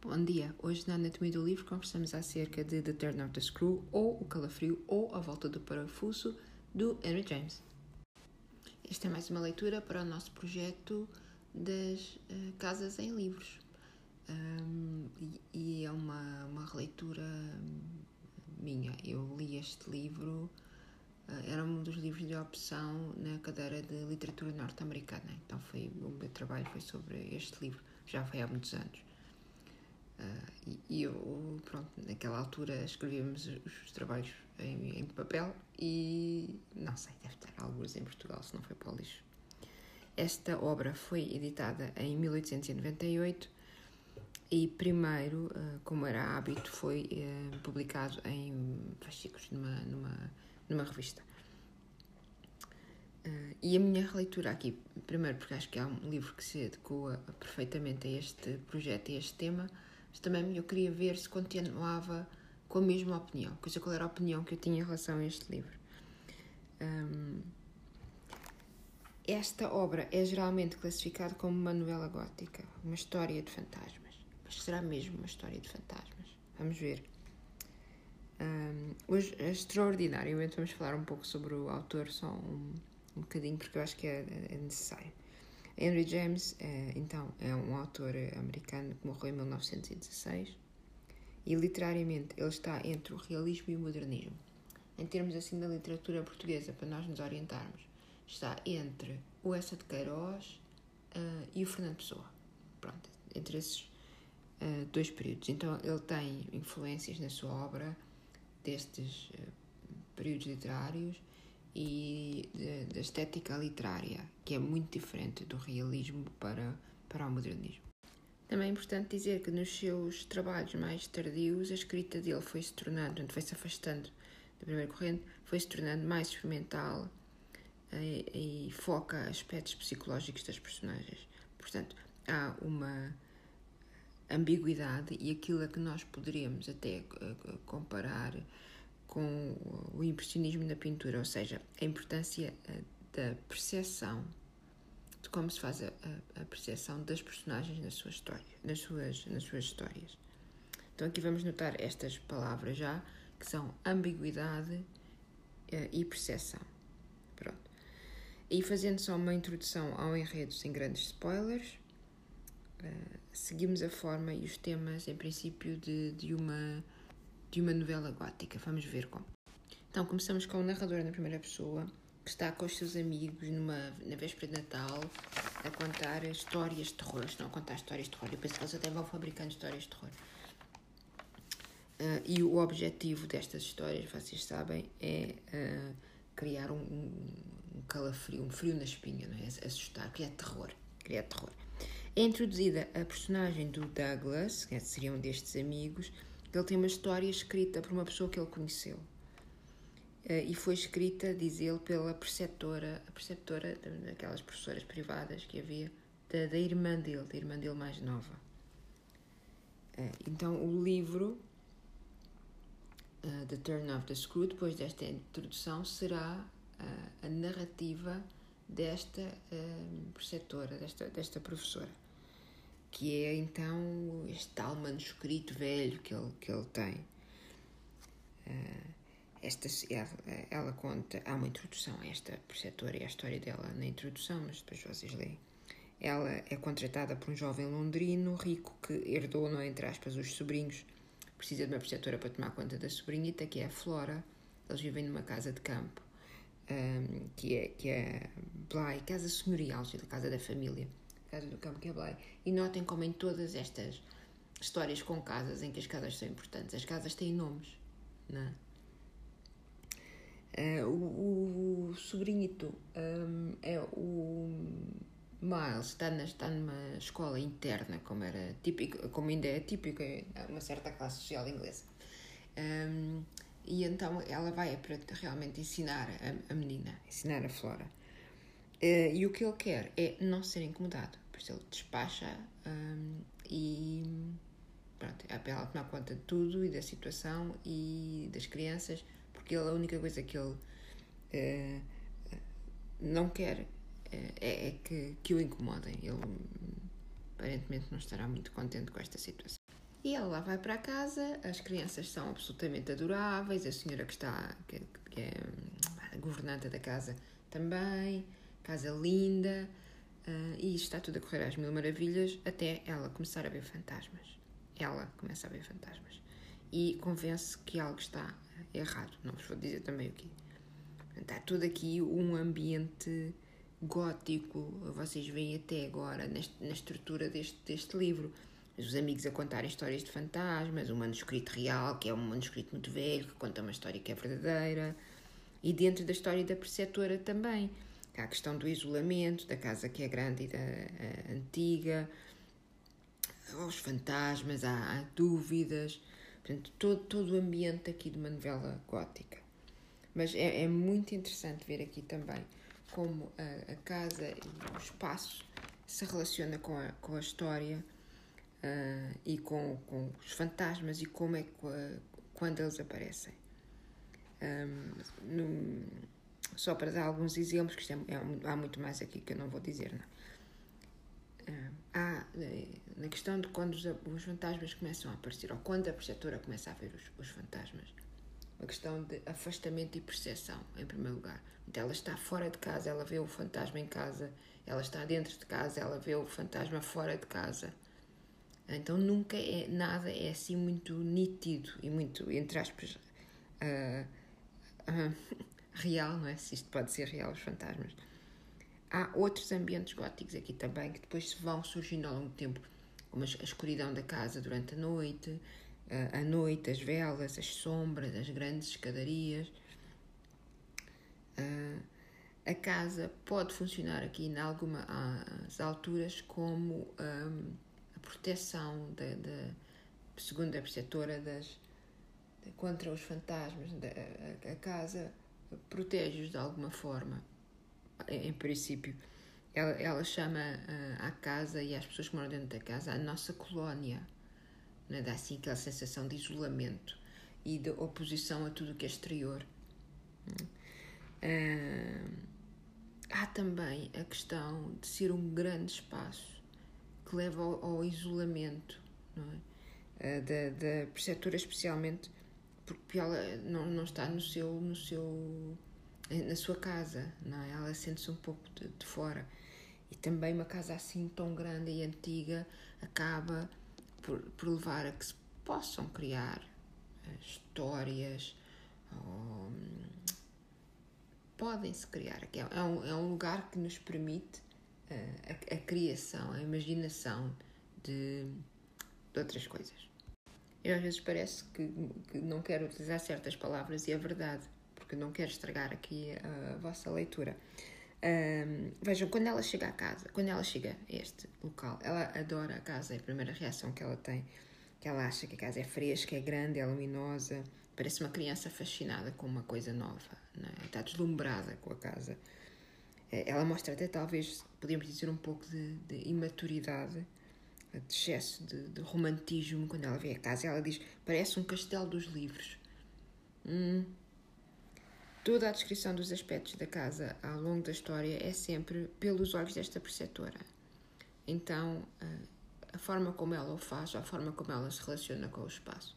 Bom dia! Hoje na Anatomia do Livro conversamos acerca de The Turn of the Screw, ou O Calafrio, ou A Volta do Parafuso, do Henry James. Esta é mais uma leitura para o nosso projeto das uh, Casas em Livros. Um, e, e, é uma, uma releitura minha. Eu li este livro, uh, era um dos livros de opção na cadeira de literatura norte-americana. Então foi o meu trabalho foi sobre este livro, já foi há muitos anos. E, eu, pronto, naquela altura escrevíamos os, os trabalhos em, em, papel e não sei, deve ter alguns em Portugal, se não foi para o lixo. Esta obra foi editada em 1898 e primeiro, uh, como era hábito, foi uh, publicado em fascículos numa, numa, numa revista. Uh, e a minha releitura aqui, primeiro porque acho que há um livro que se adequa perfeitamente a este projeto e a este tema, também eu queria ver se continuava com a mesma opinião, coisa qual era a opinião que eu tinha em relação a este livro. Um, esta obra é geralmente classificada como uma novela gótica, uma história de fantasmas. Mas será mesmo uma história de fantasmas? Vamos ver. Um, hoje, extraordinariamente, vamos falar um pouco sobre o autor, só um, um bocadinho, porque eu acho que é, é necessário. Henry James, é, então, é um autor americano que morreu em 1916 e literariamente ele está entre o realismo e o modernismo. Em termos assim da literatura portuguesa, para nós nos orientarmos, está entre o Essa de Queiroz uh, e o Fernando Pessoa. Pronto, entre esses uh, dois períodos. Então ele tem influências na sua obra destes uh, períodos literários e da estética literária, que é muito diferente do realismo para, para o modernismo. Também é importante dizer que nos seus trabalhos mais tardios, a escrita dele foi se tornando, foi-se afastando da primeira corrente, foi se tornando mais experimental e, eh, e foca aspectos psicológicos das personagens. Portanto, há uma ambiguidade e aquilo a que nós poderíamos até eh, comparar com o impressionismo na pintura, ou seja, a importância eh, da percepção, de como se faz a, a, percepção das personagens nas suas histórias, nas suas, nas suas histórias. Então aqui vamos notar estas palavras já, que são ambiguidade uh, e percepção. Pronto. E fazendo só uma introdução ao enredo sem grandes spoilers, uh, seguimos a forma e os temas, em princípio, de, de uma de uma novela gótica. Vamos ver como. Então, começamos com o narrador na primeira pessoa, que está com os seus amigos numa, na véspera de Natal a contar histórias de terror. Não a contar histórias de terror. Eu penso que eles até vão fabricando histórias de terror. Uh, e o objetivo destas histórias, vocês sabem, é uh, criar um, um, calafrio, um frio na espinha, não é? assustar, criar terror. Criar terror. É introduzida a personagem do Douglas, que seria um destes amigos, ele tem uma história escrita por uma pessoa que ele conheceu. Uh, e foi escrita, diz ele, pela preceptora, a preceptora daquelas professoras privadas que havia, da, da irmã dele, da irmã dele mais nova. Uh, então, o livro, uh, The Turn of the Screw, depois desta introdução, será a narrativa desta preceptora, desta, desta professora que é então este tal manuscrito velho que ele, que ele tem. Uh, esta, ela, ela, conta, há uma introdução a esta preceptora e a história dela na introdução, mas depois vocês leem. Ela é contratada por um jovem londrino rico que herdou, não é, entre aspas, os sobrinhos. Precisa de uma preceptora para tomar conta da sobrinhita, que é a Flora. Eles vivem numa casa de campo, um, ah, que é, que é Bly, casa senhorial, da casa da família Casa do Campo Queblei. E notem como em todas estas histórias com casas, em que as casas são importantes, as casas têm nomes, não é? Uh, o, o um, é o Miles, está, na, está numa escola interna, como, era típico, como ainda é típico em uma certa classe social inglesa. Um, e então ela vai para realmente ensinar a, a menina, ensinar a Flora. Uh, e o que ele quer é não ser incomodado. Por isso ele despacha um, e pronto, apela a tomar conta de tudo e da situação e das crianças, porque ele, a única coisa que ele uh, não quer uh, é, é, que, que o incomodem. Ele aparentemente não estará muito contente com esta situação. E ela lá vai para casa, as crianças são absolutamente adoráveis, a senhora que está, que, que é a governanta da casa também, casa linda, uh, e está tudo a correr às mil maravilhas até ela começar a ver fantasmas. Ela começa a ver fantasmas e convence que algo está errado. Não vos vou dizer também o quê. Está tudo aqui um ambiente gótico, vocês veem até agora neste, na estrutura deste, deste livro os amigos a contar histórias de fantasmas, um manuscrito real, que é um manuscrito muito velho, que conta uma história que é verdadeira, e dentro da história da preceptora também. Há a questão do isolamento, da casa que é grande e da antiga, aos fantasmas, há, há, dúvidas, portanto, todo, todo o ambiente aqui de uma novela gótica. Mas é, é muito interessante ver aqui também como a, a casa e o espaço se relaciona com a, com a história uh, e com, com os fantasmas e como é que, quando eles aparecem. Um, no, só para dar alguns exemplos, que é, é, há muito mais aqui que eu não vou dizer, não. Uh, há, eh, na questão de quando os, os, fantasmas começam a aparecer, ou quando a perceptora começa a ver os, os fantasmas, uma questão de afastamento e percepção, em primeiro lugar. Então, ela está fora de casa, ela vê o fantasma em casa, ela está dentro de casa, ela vê o fantasma fora de casa. Então nunca é nada é assim muito nítido e muito, entre aspas, uh, uh, real, não é? Se isto pode ser real, os fantasmas. Há outros ambientes góticos aqui também que depois vão surgindo ao longo do tempo, como a escuridão da casa durante a noite, uh, a noite, as velas, as sombras, as grandes escadarias. a casa pode funcionar aqui em algumas alturas como um, proteção, de, de, segundo a preceptora, das, contra os fantasmas. a, a, casa protege-os de alguma forma, em, princípio. Ela, ela chama uh, à casa e às pessoas que moram dentro da casa a nossa colónia. Né? Dá assim aquela sensação de isolamento e de oposição a tudo o que é exterior. Uh, há também a questão de ser um grande espaço que leva ao, ao isolamento é? da, da preceptora especialmente porque ela não, não está no seu no seu na sua casa não é? ela sente-se um pouco de, de, fora e também uma casa assim tão grande e antiga acaba por, por levar a que se possam criar uh, histórias ou, podem-se criar é, é um, é um lugar que nos permite a, a, criação, a imaginação de, de, outras coisas. Eu às vezes parece que, que, não quero utilizar certas palavras e é verdade, porque não quero estragar aqui a, vossa leitura. Um, vejam, quando ela chega à casa, quando ela chega a este local, ela adora a casa, é a primeira reação que ela tem, que ela acha que a casa é fresca, é grande, é luminosa, parece uma criança fascinada com uma coisa nova, é? está deslumbrada com a casa. Eh, ela mostra até talvez, podemos dizer, um pouco de, de imaturidade, de excesso de, de, romantismo quando ela vê a casa. Ela diz: parece um castelo dos livros. Hum. Toda a descrição dos aspectos da casa ao longo da história é sempre pelos olhos desta preceptora. Então, eh, a forma como ela o faz, a forma como ela se relaciona com o espaço,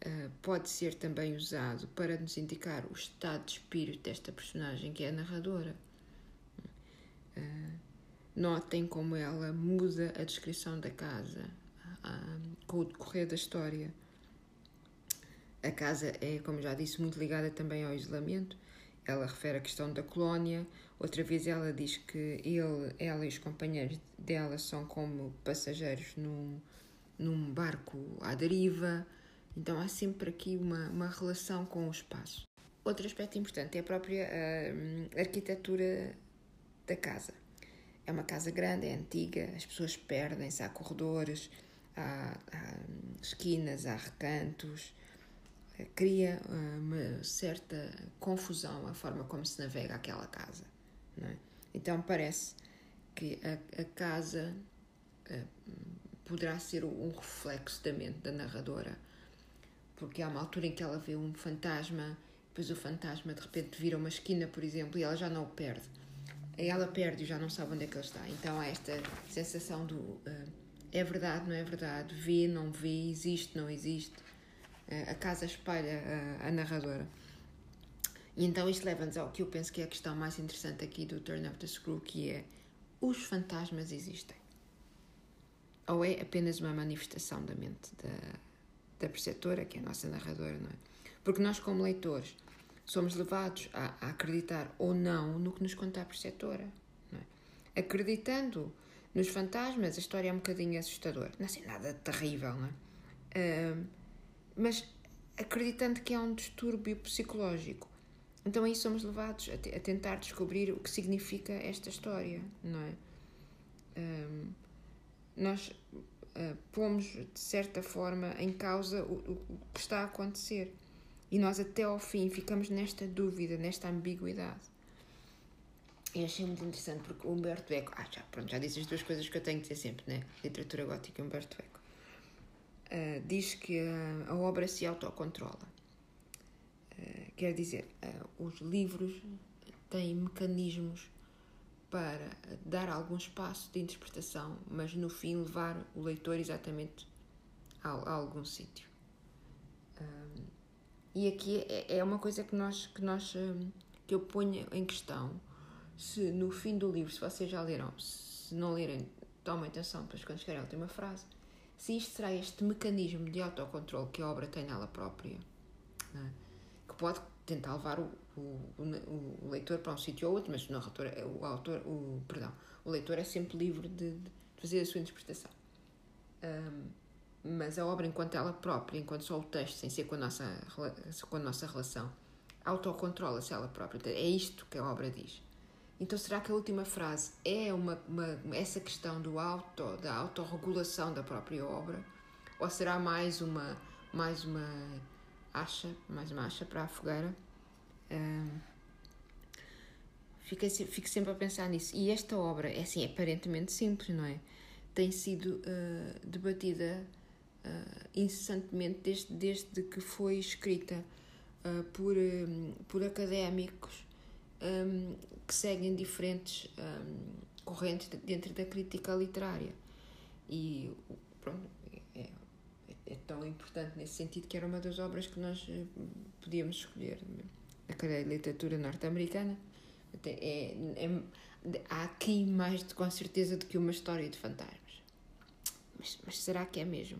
eh, pode ser também usado para nos indicar o estado de espírito desta personagem que é a narradora. Uh, notem como ela muda a descrição da casa uh, com o decorrer da história. A casa é, como já disse, muito ligada também ao isolamento. Ela refere a questão da colónia. Outra vez ela diz que ele, ela e os companheiros dela são como passageiros num, num barco à deriva. Então há sempre aqui uma, uma relação com o espaço. Outro aspecto importante é a própria uh, arquitetura da casa. É uma casa grande, é antiga, as pessoas perdem-se, há corredores, há, há, esquinas, há recantos. Eh, cria eh, uma certa confusão a forma como se navega aquela casa. É? Então parece que a, a casa uh, poderá ser um reflexo da mente da narradora, porque há uma altura em que ela vê um fantasma, depois o fantasma de repente vira uma esquina, por exemplo, e ela já não o perde ela perde e já não sabe onde é que ele está. Então há esta sensação do uh, é verdade, não é verdade, vê, não vê, existe, não existe. Uh, a casa espalha a, a narradora. E então isto leva-nos ao que eu penso que é a questão mais interessante aqui do Turn Up the Screw, que é os fantasmas existem? Ou é apenas uma manifestação da mente da, da perceptora, que é a nossa narradora, não é? Porque nós, como leitores, somos levados a, a acreditar ou não no que nos conta a perceptora, não é? Acreditando nos fantasmas, a história é um bocadinho assustadora. Não é assim nada terrível, não é? Uh, mas acreditando que é um distúrbio psicológico, então aí somos levados a, a, tentar descobrir o que significa esta história, não é? Nós uh, pomos, de certa forma, em causa o, o, que está a acontecer. E nós, até ao fim, ficamos nesta dúvida, nesta ambiguidade. E achei muito interessante porque o Humberto Eco, ah, já, pronto, já disse as duas coisas que eu tenho que dizer sempre, né? Literatura gótica e Humberto Eco. Uh, diz que a, a obra se autocontrola. Eh, quer dizer, uh, os livros têm mecanismos para dar algum espaço de interpretação, mas no fim levar o leitor exatamente a, a algum sítio. E aqui é, é, uma coisa que nós que nós um, que eu ponho em questão se no fim do livro, se vocês já leram, se não lerem, tomem atenção para quando chegarem à última frase, se isto será este mecanismo de autocontrole que a obra tem nela própria. Não é? pode tentar levar o, o, o, leitor para um sítio ou outro, mas o narrador, o autor, o, perdão, o leitor é sempre livre de, de fazer a sua interpretação. Um, mas a obra, enquanto ela própria, enquanto só o texto, sem ser com a nossa, com a nossa relação, autocontrola-se ela própria. É isto que a obra diz. Então, será que a última frase é uma, uma, essa questão do auto, da autorregulação da própria obra? Ou será mais uma, mais uma acha, mais uma acha para a fogueira. Um, fico, fico sempre a pensar nisso. E esta obra é assim, aparentemente simples, não é? Tem sido uh, debatida uh, incessantemente desde, desde que foi escrita uh, por, um, por académicos um, que seguem diferentes um, correntes dentro da crítica literária. E pronto, é tão importante nesse sentido que era uma das obras que nós podíamos escolher. A cadeia de literatura norte-americana é, é, há aqui mais de, com certeza do que uma história de fantasmas. Mas, mas será que é mesmo?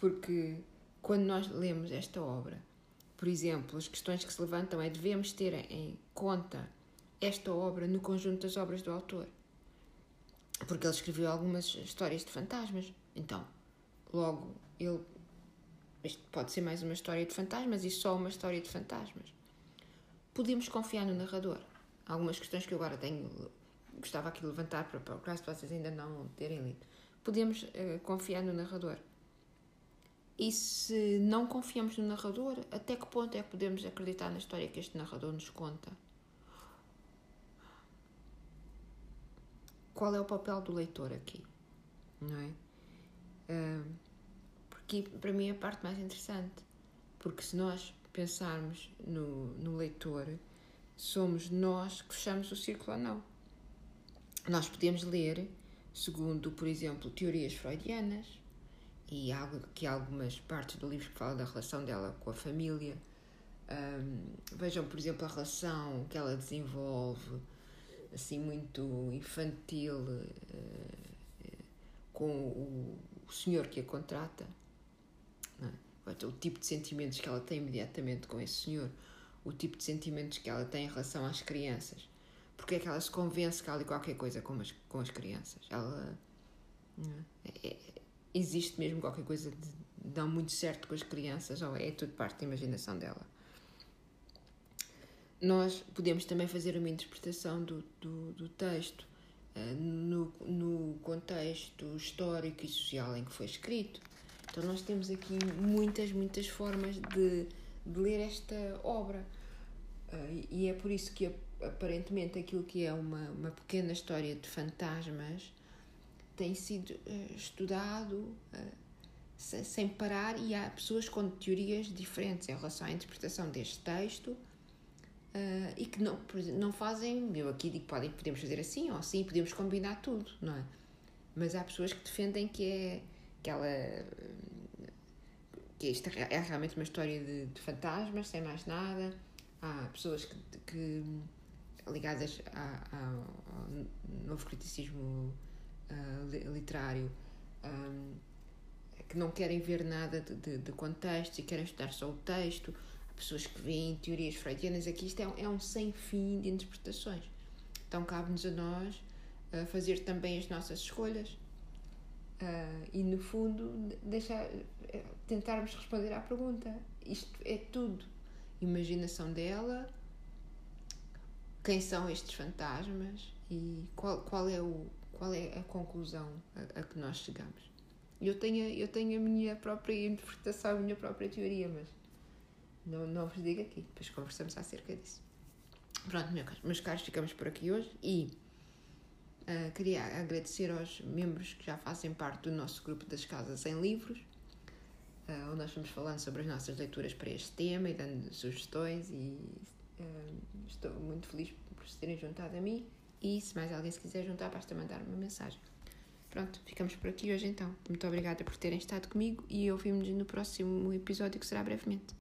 Porque quando nós lemos esta obra, por exemplo, as questões que se levantam é devemos ter em conta esta obra no conjunto das obras do autor. Porque ele escreveu algumas histórias de fantasmas. Então, Logo, ele. Isto pode ser mais uma história de fantasmas e só uma história de fantasmas. Podemos confiar no narrador. Algumas questões que eu agora tenho. Gostava aqui de levantar para, para o caso de vocês ainda não terem lido. Podemos uh, confiar no narrador. E se não confiamos no narrador, até que ponto é que podemos acreditar na história que este narrador nos conta? Qual é o papel do leitor aqui? Não é? porque para mim é a parte mais interessante. Porque se nós pensarmos no, no leitor, somos nós que fechamos o círculo ou não. Nós podemos ler, segundo, por exemplo, teorias freudianas, e há aqui algumas partes do livro que falam da relação dela com a família. Um, vejam, por exemplo, a relação que ela desenvolve, assim, muito infantil, uh, com o, o senhor que a contrata, é? o tipo de sentimentos que ela tem imediatamente com esse senhor, o tipo de sentimentos que ela tem em relação às crianças. Porque é que ela se convence que há ali qualquer coisa com as, com as crianças? Ela. É? É, existe mesmo qualquer coisa de não muito certo com as crianças ou é tudo parte da imaginação dela? Nós podemos também fazer uma interpretação do, do, do texto eh, no, no contexto histórico e social em que foi escrito. Então, nós temos aqui muitas, muitas formas de, de ler esta obra. Uh, e é por isso que, aparentemente, aquilo que é uma, uma pequena história de fantasmas tem sido uh, estudado uh, sem, parar e há pessoas com teorias diferentes em relação à interpretação deste texto Uh, e que não, não fazem, eu aqui digo, podem, podemos fazer assim ou assim, podemos combinar tudo, não é? Mas há pessoas que defendem que é que ela que isto é realmente uma história de, de fantasmas, sem mais nada. Há pessoas que, que ligadas a, a, ao novo criticismo uh, literário um, que não querem ver nada de, de, de, contexto e querem estudar só o texto. Há pessoas que veem teorias freudianas. Aqui isto é, é um sem fim de interpretações. Então cabe-nos a nós uh, fazer também as nossas escolhas Uh, e no fundo deixar, tentarmos responder à pergunta isto é tudo imaginação dela quem são estes fantasmas e qual, qual é o qual é a conclusão a, a que nós chegamos. Eu tenho eu tenho a minha própria interpretação a minha própria teoria mas não, não vos digo aqui depois conversamos acerca disso. Pronto meus caros ficamos por aqui hoje e Uh, queria agradecer aos membros que já fazem parte do nosso grupo das Casas em Livros, uh, onde nós vamos falando sobre as nossas leituras para este tema e dando sugestões e uh, estou muito feliz por se terem juntado a mim e se mais alguém se quiser juntar basta mandar uma mensagem. Pronto, ficamos por aqui hoje então. Muito obrigada por terem estado comigo e ouvimos no próximo episódio que será brevemente.